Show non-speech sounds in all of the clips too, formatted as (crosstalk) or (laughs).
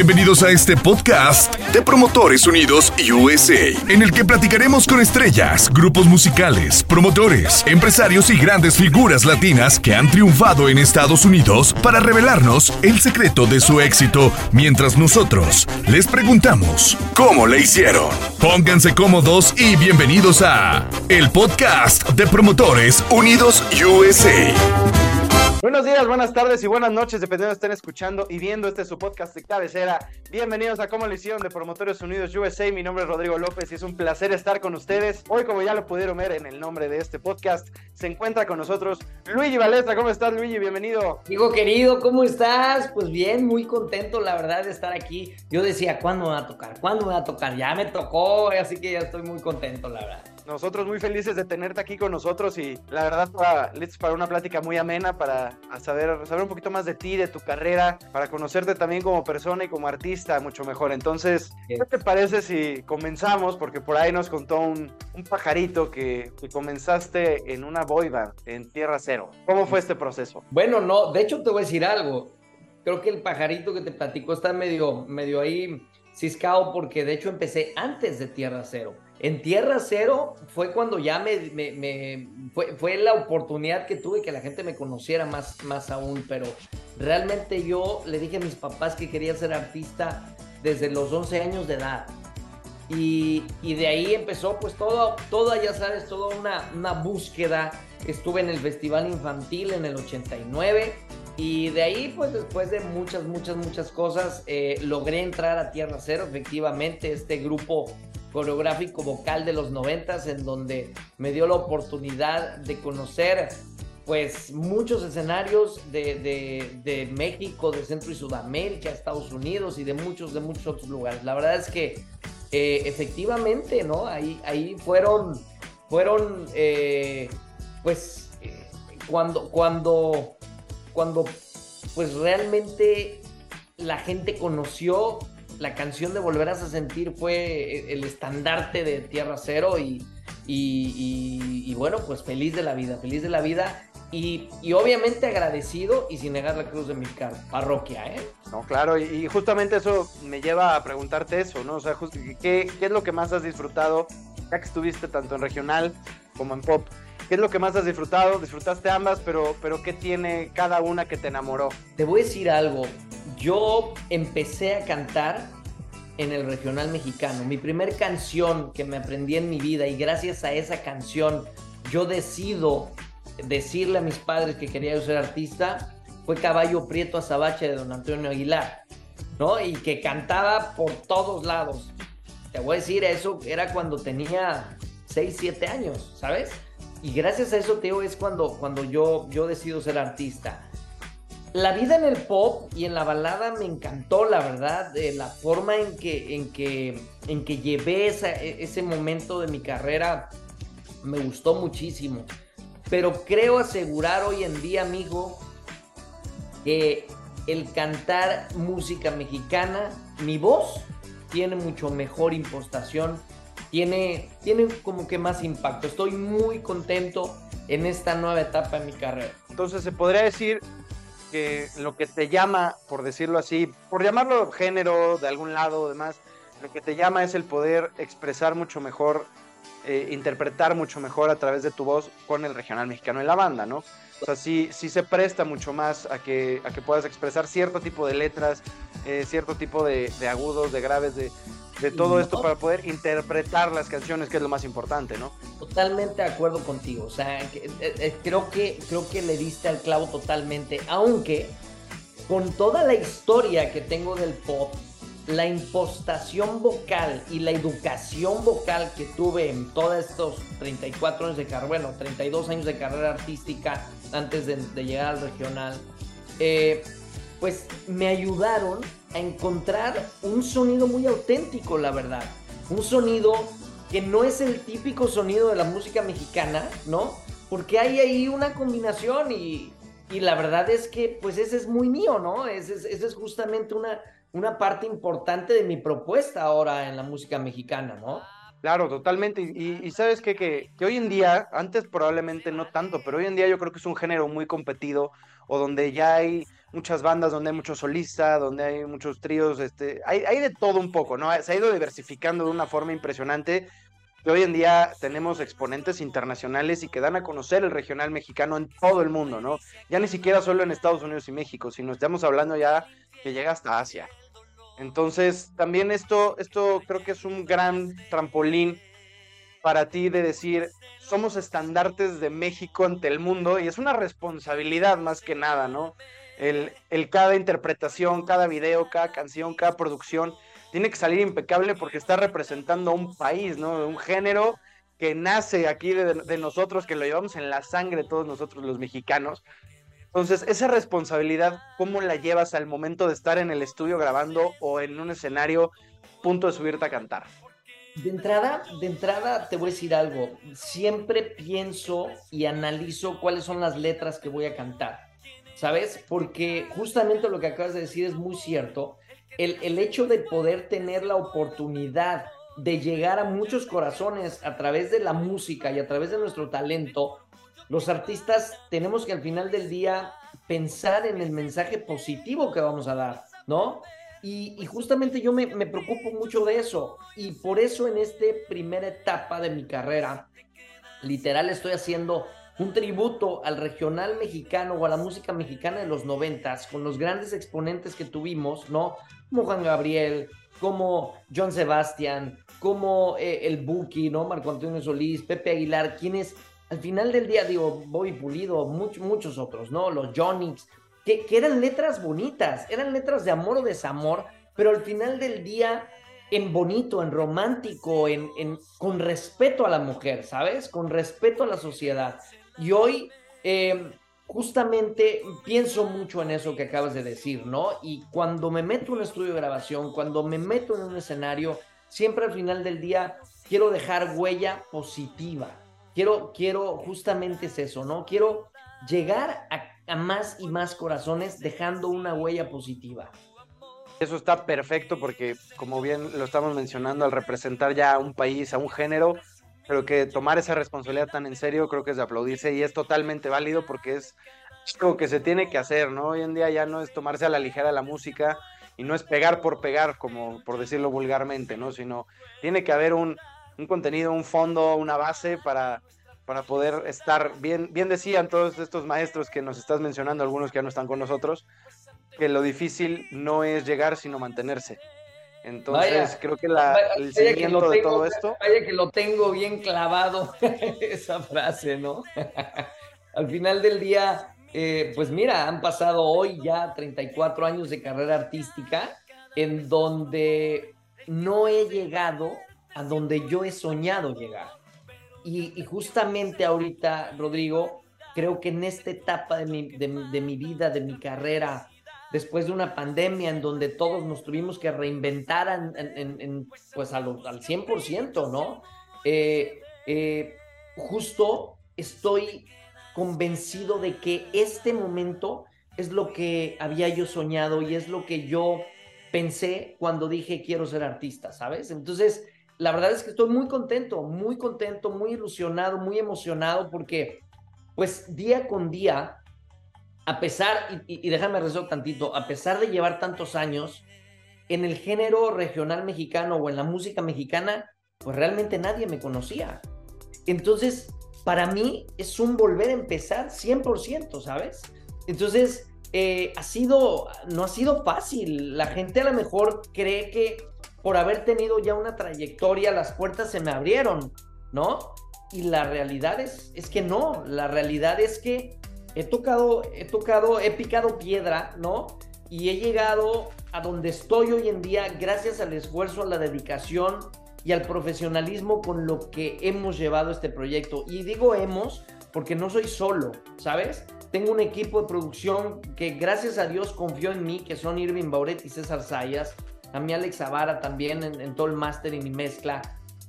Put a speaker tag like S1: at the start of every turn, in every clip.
S1: Bienvenidos a este podcast de Promotores Unidos USA, en el que platicaremos con estrellas, grupos musicales, promotores, empresarios y grandes figuras latinas que han triunfado en Estados Unidos para revelarnos el secreto de su éxito, mientras nosotros les preguntamos cómo le hicieron. Pónganse cómodos y bienvenidos a el podcast de Promotores Unidos USA.
S2: Buenos días, buenas tardes y buenas noches, dependiendo de estén escuchando y viendo este su podcast de cabecera. Bienvenidos a Cómo hicieron de Promotores Unidos USA. Mi nombre es Rodrigo López y es un placer estar con ustedes. Hoy, como ya lo pudieron ver en el nombre de este podcast, se encuentra con nosotros Luigi Valestra. ¿Cómo estás, Luigi? Bienvenido.
S3: Digo, querido, ¿cómo estás? Pues bien, muy contento, la verdad, de estar aquí. Yo decía, ¿cuándo me va a tocar? ¿Cuándo me va a tocar? Ya me tocó, así que ya estoy muy contento, la verdad.
S2: Nosotros muy felices de tenerte aquí con nosotros y la verdad para, para una plática muy amena para saber, saber un poquito más de ti, de tu carrera, para conocerte también como persona y como artista mucho mejor. Entonces, ¿qué te parece si comenzamos? Porque por ahí nos contó un, un pajarito que, que, comenzaste en una boy band en Tierra Cero. ¿Cómo fue este proceso?
S3: Bueno, no, de hecho te voy a decir algo. Creo que el pajarito que te platicó está medio, medio ahí ciscado porque de hecho empecé antes de Tierra Cero. En Tierra Cero fue cuando ya me, fue, fue, la oportunidad que tuve que la gente me conociera más, más aún, pero realmente yo le dije a mis papás que quería ser artista desde los 11 años de edad. Y, y de ahí empezó pues todo, toda, ya sabes, toda una, una búsqueda. Estuve en el Festival Infantil en el 89 y de ahí pues después de muchas, muchas, muchas cosas eh, logré entrar a Tierra Cero, efectivamente, este grupo coreográfico vocal de los noventas en donde me dio la oportunidad de conocer pues muchos escenarios de, de, México, de Centro y Sudamérica, Estados Unidos y de muchos, de muchos otros lugares. La verdad es que eh, efectivamente, ¿no? Ahí, ahí fueron, fueron, eh, pues, cuando, cuando, cuando, pues realmente la gente conoció la canción de Volverás a Sentir fue el estandarte de Tierra Cero y, y, bueno, pues feliz de la vida, feliz de la vida y, obviamente agradecido y sin negar la cruz de mi parroquia, ¿eh?
S2: No, claro, y, justamente eso me lleva a preguntarte eso, ¿no? O sea, ¿qué, ¿qué es lo que más has disfrutado, ya que estuviste tanto en regional como en pop? ¿Qué es lo que más has disfrutado? Disfrutaste ambas, pero, pero ¿qué tiene cada una que te enamoró?
S3: Te voy a decir algo, yo empecé a cantar en el regional mexicano. Mi primer canción que me aprendí en mi vida y gracias a esa canción yo decido decirle a mis padres que quería yo ser artista fue Caballo Prieto Azabache de Don Antonio Aguilar, ¿no? Y que cantaba por todos lados. Te voy a decir, eso era cuando tenía 6, 7 años, ¿sabes? Y gracias a eso, Teo, es cuando, cuando yo, yo decido ser artista la vida en el pop y en la balada me encantó, la verdad, la forma en que, en que, en que llevé e, ese momento de mi carrera me gustó muchísimo. Pero creo asegurar hoy en día, amigo, que el cantar música mexicana, mi voz tiene mucho mejor impostación, tiene, tiene como que más impacto. Estoy muy contento en esta nueva etapa de mi carrera.
S2: Entonces se podría decir que lo que te llama, por decirlo así, por llamarlo género de algún lado o demás, lo que te llama es el poder expresar mucho mejor, eh, interpretar mucho mejor a través de tu voz con el regional mexicano en la banda, ¿no? O sea, sí, sí se presta mucho más a que, a que puedas expresar cierto tipo de letras, eh, cierto tipo de, de, agudos, de graves, de, de todo esto para poder interpretar las canciones, que es lo más importante, ¿no?
S3: Totalmente de acuerdo contigo. O sea, eh, eh, creo, que, creo que le diste al clavo totalmente. Aunque con toda la historia que tengo del pop, la impostación vocal y la educación vocal que tuve en todos estos 34 años de carrera, bueno, 32 años de carrera artística antes de, llegar al regional, eh, pues me ayudaron a encontrar un sonido muy auténtico, la verdad. Un sonido que no es el típico sonido de la música mexicana, ¿no? Porque hay ahí una combinación y, la verdad es que pues ese es muy mío, ¿no? Ese es, es justamente una, una parte importante de mi propuesta ahora en la música mexicana, ¿no?
S2: Claro, totalmente. Y, sabes qué? que, que, hoy en día, antes probablemente no tanto, pero hoy en día yo creo que es un género muy competido o donde ya hay muchas bandas donde hay muchos solistas, donde hay muchos tríos, este, hay, hay de todo un poco, ¿no? Se ha ido diversificando de una forma impresionante que hoy en día tenemos exponentes internacionales y que dan a conocer el regional mexicano en todo el mundo, ¿no? Ya ni siquiera solo en Estados Unidos y México, sino estamos hablando ya que llega hasta Asia. Entonces, también esto, esto creo que es un gran trampolín para ti de decir, somos estandartes de México ante el mundo y es una responsabilidad más que nada, ¿no? El, el cada interpretación, cada video, cada canción, cada producción tiene que salir impecable porque está representando a un país, ¿no? Un género que nace aquí de, nosotros, que lo llevamos en la sangre todos nosotros los mexicanos. Entonces, esa responsabilidad, ¿cómo la llevas al momento de estar en el estudio grabando o en un escenario punto de subirte a cantar?
S3: De entrada, de entrada te voy a decir algo. Siempre pienso y analizo cuáles son las letras que voy a cantar. ¿Sabes? Porque justamente lo que acabas de decir es muy cierto el, hecho de poder tener la oportunidad de llegar a muchos corazones a través de la música y a través de nuestro talento, los artistas tenemos que al final del día pensar en el mensaje positivo que vamos a dar, ¿no? Y, justamente yo me, preocupo mucho de eso. Y por eso en esta primera etapa de mi carrera, literal estoy haciendo un tributo al regional mexicano o a la música mexicana de los noventas, con los grandes exponentes que tuvimos, ¿no? Como Juan Gabriel, como John Sebastian, como eh, el Buki, ¿no? Marco Antonio Solís, Pepe Aguilar, quienes al final del día, digo, Bobby Pulido, muchos otros, ¿no? Los Jonix, que, eran letras bonitas, eran letras de amor o desamor, pero al final del día en bonito, en romántico, en, en, con respeto a la mujer, ¿sabes? Con respeto a la sociedad. Y hoy em, justamente pienso mucho en eso que acabas de decir, ¿no? Y cuando me meto en un estudio de grabación, cuando me meto en un escenario, siempre al final del día quiero dejar huella positiva. Quiero, quiero, justamente es eso, ¿no? Quiero llegar a, más y más corazones dejando una huella positiva.
S2: Eso está perfecto porque, como bien lo estamos mencionando, al representar ya a un país, a un género, pero que tomar esa responsabilidad tan en serio creo que es de aplaudirse y es totalmente válido porque es algo que se tiene que hacer, ¿no? Hoy en día ya no es tomarse a la ligera la música y no es pegar por pegar, como por decirlo vulgarmente, ¿no? Sino tiene que haber un, un contenido, un fondo, una base para, para poder estar bien, bien decían todos estos maestros que nos estás mencionando, algunos que ya no están con nosotros, que lo difícil no es llegar, sino mantenerse. Entonces, creo que la, el seguimiento de todo esto.
S3: Vaya que lo tengo bien clavado, (laughs) esa frase, ¿no? (laughs) Al final del día, eh, pues mira, han pasado hoy ya 34 años de carrera artística en donde no he llegado a donde yo he soñado llegar. Y, y justamente ahorita, Rodrigo, creo que en esta etapa de mi, de, mi vida, de mi carrera después de una pandemia en donde todos nos tuvimos que reinventar en, pues al 100%, ¿no? Eh, eh, justo estoy convencido de que este momento es lo que había yo soñado y es lo que yo pensé cuando dije quiero ser artista, ¿sabes? Entonces, la verdad es que estoy muy contento, muy contento, muy ilusionado, muy emocionado porque pues día con día a pesar, y, déjame resolver tantito, a pesar de llevar tantos años en el género regional mexicano o en la música mexicana, pues realmente nadie me conocía. Entonces, para mí es un volver a empezar 100%, ¿sabes? Entonces, eh, ha sido, no ha sido fácil. La gente a lo mejor cree que por haber tenido ya una trayectoria, las puertas se me abrieron, ¿no? Y la realidad es, es que no, la realidad es que he tocado, he tocado, he picado piedra, ¿no? Y he llegado a donde estoy hoy en día gracias al esfuerzo, a la dedicación y al profesionalismo con lo que hemos llevado este proyecto. Y digo hemos porque no soy solo, ¿sabes? Tengo un equipo de producción que gracias a Dios confió en mí, que son Irving Bauret y César Sayas, a Alex Zavara también en, en todo el mastering y mezcla.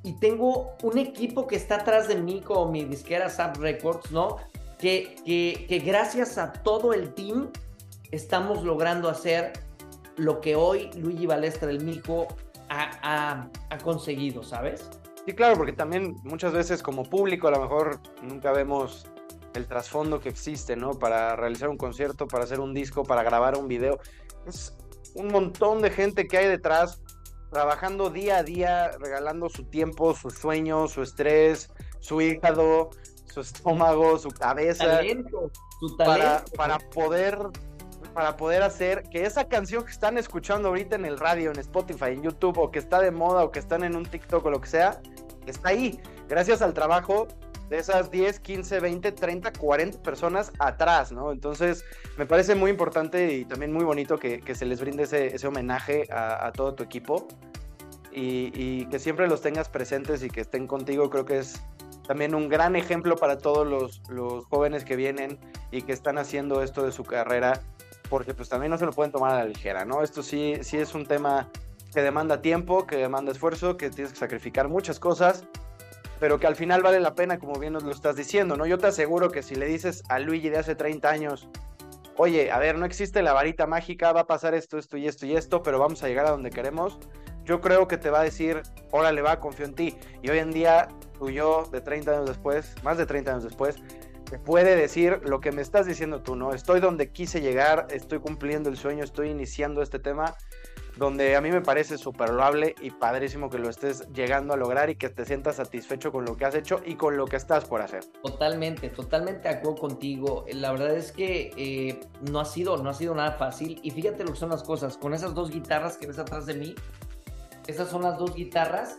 S3: Y tengo un equipo que está atrás de mí como mi disquera Zap Records, ¿no? que, gracias a todo el team estamos logrando hacer lo que hoy Luigi Balestra del Mico ha, conseguido, ¿sabes?
S2: Sí, claro, porque también muchas veces como público a lo mejor nunca vemos el trasfondo que existe, ¿no? Para realizar un concierto, para hacer un disco, para grabar un video. Es un montón de gente que hay detrás trabajando día a día, regalando su tiempo, sus sueños, su estrés, su hígado, su estómago, su cabeza. su talento. Para, poder para poder hacer que esa canción que están escuchando ahorita en el radio, en Spotify, en YouTube, o que está de moda, o que están en un TikTok o lo que sea, está ahí. Gracias al trabajo de esas 10, 15, 20, 30, 40 personas atrás, ¿no? Entonces, me parece muy importante y también muy bonito que, se les brinde ese, homenaje a, todo tu equipo y, que siempre los tengas presentes y que estén contigo. Creo que es también un gran ejemplo para todos los, los jóvenes que vienen y que están haciendo esto de su carrera, porque pues también no se lo pueden tomar a la ligera, ¿no? Esto sí, sí es un tema que demanda tiempo, que demanda esfuerzo, que tienes que sacrificar muchas cosas pero que al final vale la pena, como bien nos lo estás diciendo, ¿no? Yo te aseguro que si le dices a Luigi de hace 30 años, oye, a ver, no existe la varita mágica, va a pasar esto, esto y esto y esto, pero vamos a llegar a donde queremos, yo creo que te va a decir, órale, va, confío en ti. Y hoy en día, tú y yo, de 30 años después, más de 30 años después, te puede decir lo que me estás diciendo tú, ¿no? Estoy donde quise llegar, estoy cumpliendo el sueño, estoy iniciando este tema donde a mí me parece súper loable y padrísimo que lo estés llegando a lograr y que te sientas satisfecho con lo que has hecho y con lo que estás por hacer.
S3: Totalmente, totalmente de acuerdo contigo. La verdad es que eh, no, ha sido, no ha sido nada fácil y fíjate lo que son las cosas. Con esas dos guitarras que ves atrás de mí, esas son las dos guitarras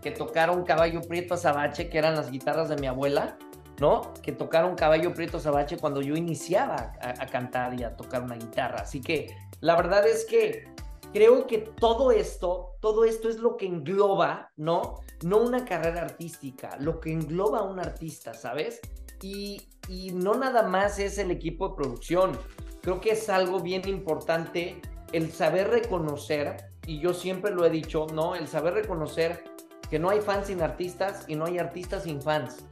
S3: que tocaron Caballo Prieto Azabache, que eran las guitarras de mi abuela, ¿no? Que tocaron Caballo Prieto Azabache cuando yo iniciaba a cantar y a tocar una guitarra. Así que la verdad es que creo que todo esto, todo esto es lo que engloba, ¿no? No una carrera artística, lo que engloba a un artista, ¿sabes? Y, y no nada más es el equipo de producción. Creo que es algo bien importante el saber reconocer, y yo siempre lo he dicho, ¿no? El saber reconocer que no hay fans sin artistas y no hay artistas sin fans.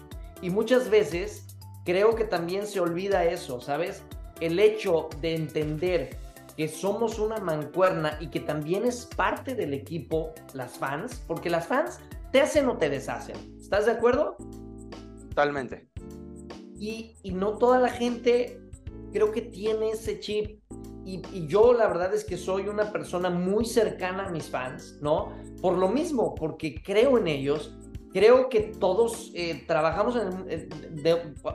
S3: Y muchas veces creo que también se olvida eso, ¿sabes? El hecho de entender que somos una mancuerna y que también es parte del equipo las fans, porque las fans te hacen o te deshacen. ¿Estás de acuerdo?
S2: Totalmente.
S3: Y, no toda la gente creo que tiene ese chip. Y, y, yo la verdad es que soy una persona muy cercana a mis fans, ¿no? Por lo mismo, porque creo en ellos creo que todos eh, trabajamos en,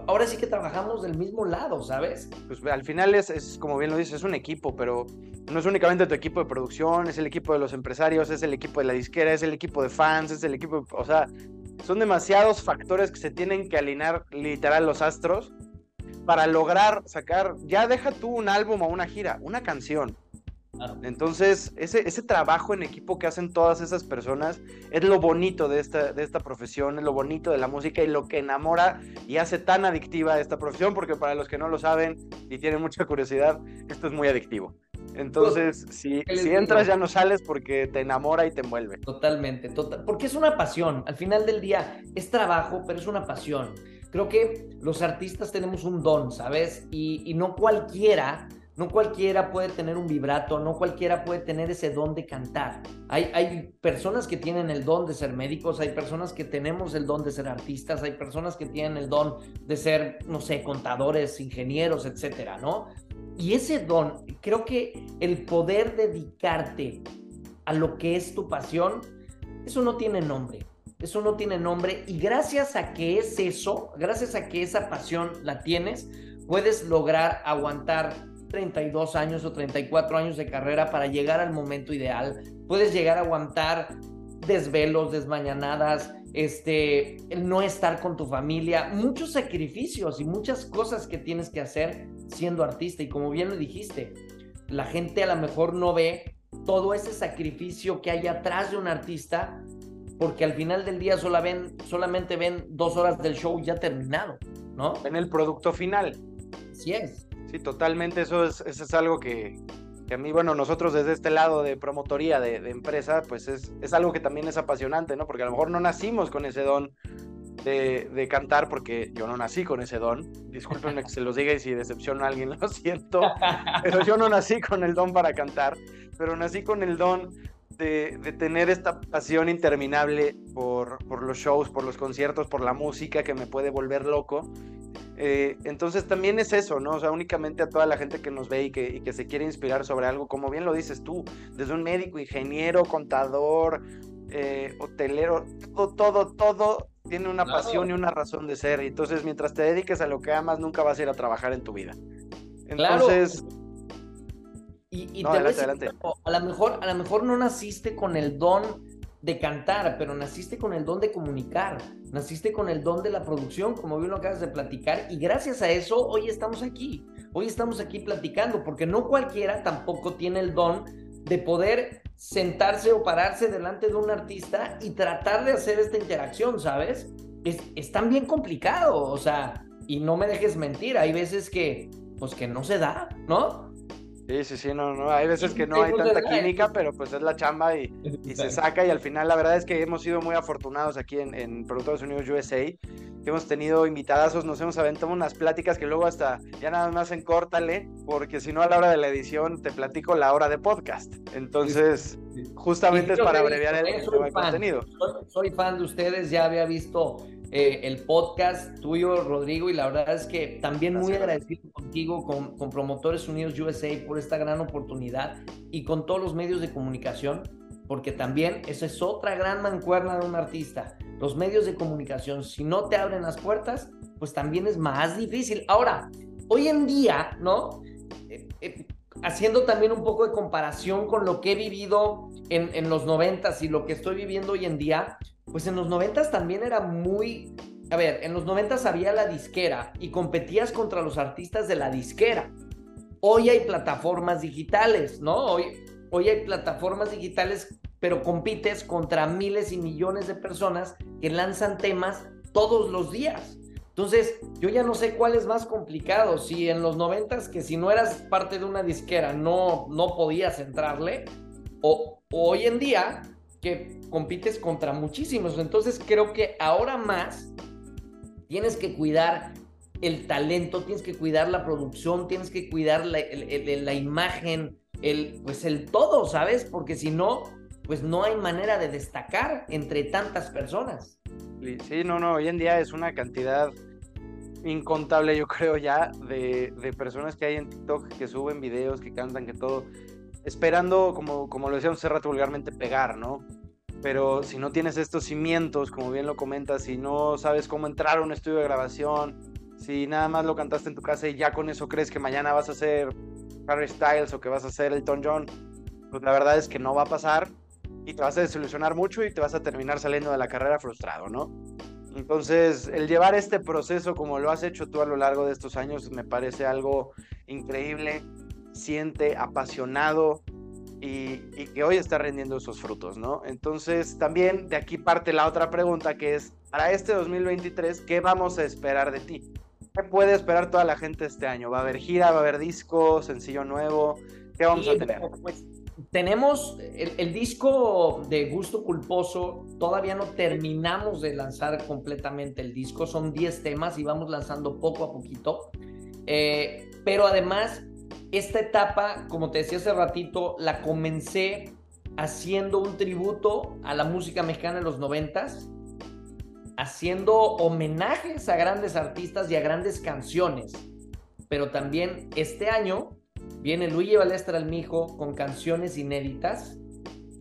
S3: ahora sí que trabajamos del mismo lado, ¿sabes?
S2: Pues al final es, es, como bien lo dices, es un equipo, pero no es únicamente tu equipo de producción, es el equipo de los empresarios, es el equipo de la disquera, es el equipo de fans, es el equipo, o sea, son demasiados factores que se tienen que alinear literal los astros para lograr sacar, ya deja tú un álbum o una gira, una canción entonces, ese, ese trabajo en equipo que hacen todas esas personas es lo bonito de esta, de esta profesión, es lo bonito de la música y lo que enamora y hace tan adictiva esta profesión, porque para los que no lo saben y tienen mucha curiosidad, esto es muy adictivo. Entonces, pues, si, si entras ya no sales porque te enamora y te envuelve.
S3: Totalmente, total, porque es una pasión. Al final del día es trabajo, pero es una pasión. Creo que los artistas tenemos un don, ¿sabes? Y, y no cualquiera no cualquiera puede tener un vibrato, no cualquiera puede tener ese don de cantar. Hay, hay, personas que tienen el don de ser médicos, hay personas que tenemos el don de ser artistas, hay personas que tienen el don de ser, no sé, contadores, ingenieros, etcétera, ¿no? Y ese don, creo que el poder dedicarte a lo que es tu pasión, eso no tiene nombre. Eso no tiene nombre y gracias a que es eso, gracias a que esa pasión la tienes, puedes lograr aguantar 32 años o 34 años de carrera para llegar al momento ideal. Puedes llegar a aguantar desvelos, desmañanadas, este, no estar con tu familia, muchos sacrificios y muchas cosas que tienes que hacer siendo artista. Y como bien lo dijiste, la gente a lo mejor no ve todo ese sacrificio que hay atrás de un artista, porque al final del día solo ven, solamente ven dos horas del show ya terminado, ¿no?
S2: En el producto final.
S3: Sí es.
S2: Sí, totalmente, eso es, eso es algo que, a mí, bueno, nosotros desde este lado de promotoría de, empresa, pues es, es, algo que también es apasionante, ¿no? Porque a lo mejor no nacimos con ese don de, de cantar, porque yo no nací con ese don. Discúlpenme que se los diga y si decepciono a alguien, (laughs) lo siento, pero yo no nací con el don para cantar, pero nací con el don de, de, tener esta pasión interminable por, por, los shows, por los conciertos, por la música que me puede volver loco Eh, entonces también es eso, ¿no? O sea, únicamente a toda la gente que nos ve y que, y que se quiere inspirar sobre algo, como bien lo dices tú, desde un médico, ingeniero, contador, eh, hotelero, todo, todo, todo tiene una pasión y una razón de ser. Y entonces, mientras te dediques a lo que amas, nunca vas a ir a trabajar en tu vida. Entonces.
S3: Y, te adelante, A lo mejor, a lo mejor no naciste con el don de cantar, pero naciste con el don de comunicar, naciste con el don de la producción, como bien lo acabas de platicar, y gracias a eso hoy estamos aquí, hoy estamos aquí platicando, porque no cualquiera tampoco tiene el don de poder sentarse o pararse delante de un artista y tratar de hacer esta interacción, ¿sabes? Es, es tan bien complicado, o sea, y no me dejes mentir, hay veces que, pues que no se da, ¿no?
S2: Sí, sí, sí, no, no, hay veces que no hay tanta química, pero pues es la chamba y, se saca y al final la verdad es que hemos sido muy afortunados aquí en, en Productores Unidos USA, hemos tenido invitadazos, nos hemos aventado unas pláticas que luego hasta ya nada más en córtale, porque si no a la hora de la edición te platico la hora de podcast, entonces justamente es para abreviar el,
S3: el contenido. soy fan de ustedes, ya había visto eh, el podcast tuyo, Rodrigo, y la verdad es que también muy agradecido contigo, con, con, Promotores Unidos USA por esta gran oportunidad y con todos los medios de comunicación, porque también esa es otra gran mancuerna de un artista. Los medios de comunicación, si no te abren las puertas, pues también es más difícil. Ahora, hoy en día, ¿no? Eh, eh, haciendo también un poco de comparación con lo que he vivido en, en los noventas y lo que estoy viviendo hoy en día, pues en los noventas también era muy... A ver, en los noventas había la disquera y competías contra los artistas de la disquera. Hoy hay plataformas digitales, ¿no? Hoy, hoy hay plataformas digitales, pero compites contra miles y millones de personas que lanzan temas todos los días. Entonces, yo ya no sé cuál es más complicado, si en los noventas que si no eras parte de una disquera no, no podías entrarle, o, o hoy en día que compites contra muchísimos. Entonces creo que ahora más tienes que cuidar el talento, tienes que cuidar la producción, tienes que cuidar la, imagen, el, pues el todo, ¿sabes? Porque si no, pues no hay manera de destacar entre tantas personas.
S2: Sí, no, no, hoy en día es una cantidad incontable, yo creo ya, de, de personas que hay en TikTok que suben videos, que cantan, que todo esperando, como, como lo decíamos hace rato vulgarmente, pegar, ¿no? Pero si no tienes estos cimientos, como bien lo comentas, si no sabes cómo entrar a un estudio de grabación, si nada más lo cantaste en tu casa y ya con eso crees que mañana vas a ser Harry Styles o que vas a ser Elton John, pues la verdad es que no va a pasar y te vas a desilusionar mucho y te vas a terminar saliendo de la carrera frustrado, ¿no? Entonces, el llevar este proceso como lo has hecho tú a lo largo de estos años me parece algo increíble siente, apasionado y, que hoy está rendiendo esos frutos, ¿no? Entonces también de aquí parte la otra pregunta que es, para este 2023, ¿qué vamos a esperar de ti? ¿Qué puede esperar toda la gente este año? ¿Va a haber gira? ¿Va a haber disco? ¿Sencillo nuevo? ¿Qué vamos a tener?
S3: Pues, tenemos el, el, disco de Gusto Culposo, todavía no terminamos de lanzar completamente el disco, son 10 temas y vamos lanzando poco a poquito. Eh, pero además esta etapa, como te decía hace ratito, la comencé haciendo un tributo a la música mexicana de los noventas, haciendo homenajes a grandes artistas y a grandes canciones. Pero también este año viene Luigi Balestra Almijo con canciones inéditas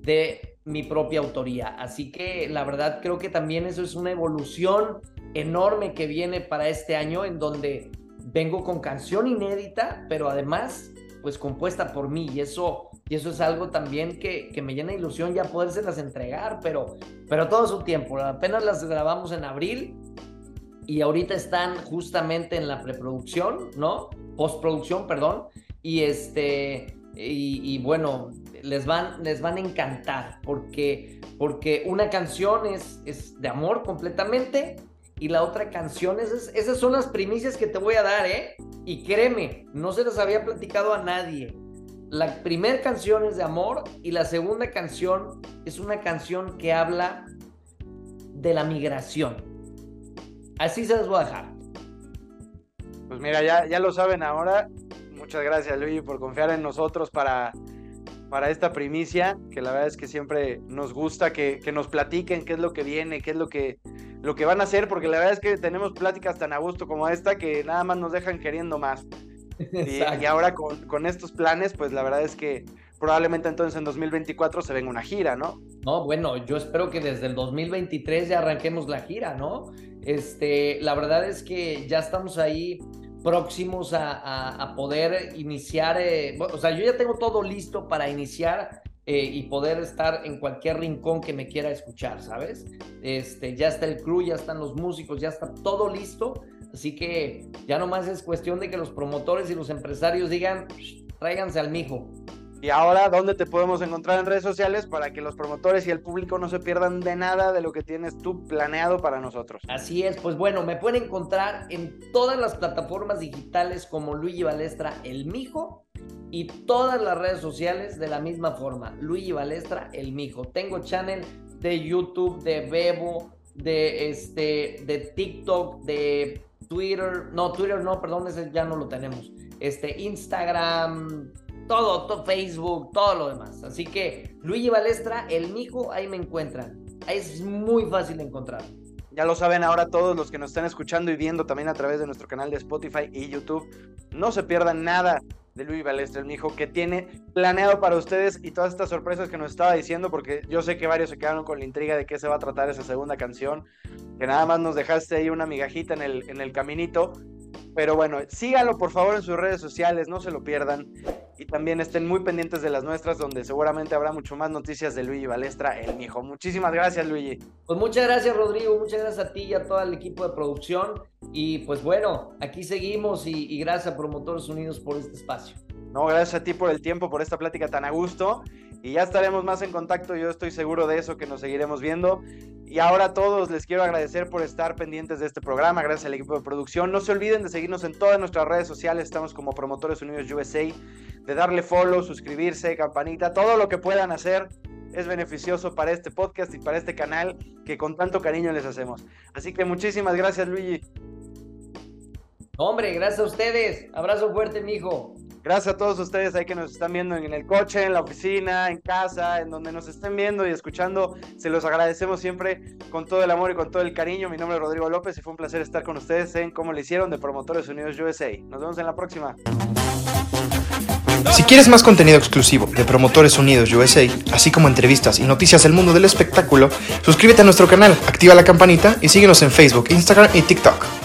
S3: de mi propia autoría. Así que la verdad creo que también eso es una evolución enorme que viene para este año en donde vengo con canción inédita, pero además, pues compuesta por mí. Y eso, y eso es algo también que, me llena de ilusión ya podérselas entregar, pero, pero todo su tiempo. Apenas las grabamos en abril y ahorita están justamente en la preproducción, ¿no? Postproducción, perdón. Y este, y, bueno, les van, les van a encantar porque, porque una canción es, es de amor completamente y la otra canción. Esas, esas son las primicias que te voy a dar, ¿eh? Y créeme, no se las había platicado a nadie. La primera canción es de amor y la segunda canción es una canción que habla de la migración. Así se las voy a dejar.
S2: Pues mira, ya, ya lo saben ahora. Muchas gracias, Luis, por confiar en nosotros para, para esta primicia, que la verdad es que siempre nos gusta que, que nos platiquen qué es lo que viene, qué es lo que lo que van a hacer, porque la verdad es que tenemos pláticas tan a gusto como esta que nada más nos dejan queriendo más. Y, y, ahora con, con, estos planes, pues la verdad es que probablemente entonces en 2024 se venga una gira, ¿no?
S3: No, bueno, yo espero que desde el 2023 ya arranquemos la gira, ¿no? Este, la verdad es que ya estamos ahí próximos a, a, poder iniciar, eh, o sea, yo ya tengo todo listo para iniciar eh, y poder estar en cualquier rincón que me quiera escuchar, ¿sabes? Este, ya está el crew, ya están los músicos, ya está todo listo, así que ya nomás es cuestión de que los promotores y los empresarios digan, tráiganse al mijo.
S2: Y ahora, ¿dónde te podemos encontrar en redes sociales para que los promotores y el público no se pierdan de nada de lo que tienes tú planeado para nosotros?
S3: Así es, pues bueno, me pueden encontrar en todas las plataformas digitales como Luigi Balestra El Mijo y todas las redes sociales de la misma forma, Luigi Balestra El Mijo. Tengo channel de YouTube, de Bebo, de este de TikTok, de Twitter, no, Twitter no, perdón, ese ya no lo tenemos. Este Instagram, todo, todo, Facebook, todo lo demás. Así que Luigi Balestra, el mijo, ahí me encuentran. Es muy fácil encontrar.
S2: Ya lo saben ahora todos los que nos están escuchando y viendo también a través de nuestro canal de Spotify y YouTube. No se pierdan nada de Luis Balestra, el mijo, que tiene planeado para ustedes y todas estas sorpresas que nos estaba diciendo, porque yo sé que varios se quedaron con la intriga de qué se va a tratar esa segunda canción, que nada más nos dejaste ahí una migajita en el, en el caminito. Pero bueno, síganlo por favor en sus redes sociales, no se lo pierdan. Y también estén muy pendientes de las nuestras, donde seguramente habrá mucho más noticias de Luigi Balestra, el mijo. Muchísimas gracias, Luigi.
S3: Pues muchas gracias, Rodrigo. Muchas gracias a ti y a todo el equipo de producción. Y pues bueno, aquí seguimos y, y gracias a Promotores Unidos por este espacio.
S2: No, gracias a ti por el tiempo, por esta plática tan a gusto. Y ya estaremos más en contacto, yo estoy seguro de eso, que nos seguiremos viendo. Y ahora a todos les quiero agradecer por estar pendientes de este programa, gracias al equipo de producción. No se olviden de seguirnos en todas nuestras redes sociales, estamos como Promotores Unidos USA, de darle follow, suscribirse, campanita, todo lo que puedan hacer es beneficioso para este podcast y para este canal que con tanto cariño les hacemos. Así que muchísimas gracias, Luigi.
S3: Hombre, gracias a ustedes. Abrazo fuerte, mijo.
S2: Gracias a todos ustedes ahí que nos están viendo en el coche, en la oficina, en casa, en donde nos estén viendo y escuchando. Se los agradecemos siempre con todo el amor y con todo el cariño. Mi nombre es Rodrigo López y fue un placer estar con ustedes en Cómo le hicieron de Promotores Unidos USA. Nos vemos en la próxima.
S4: Si quieres más contenido exclusivo de Promotores Unidos USA, así como entrevistas y noticias del mundo del espectáculo, suscríbete a nuestro canal, activa la campanita y síguenos en Facebook, Instagram y TikTok.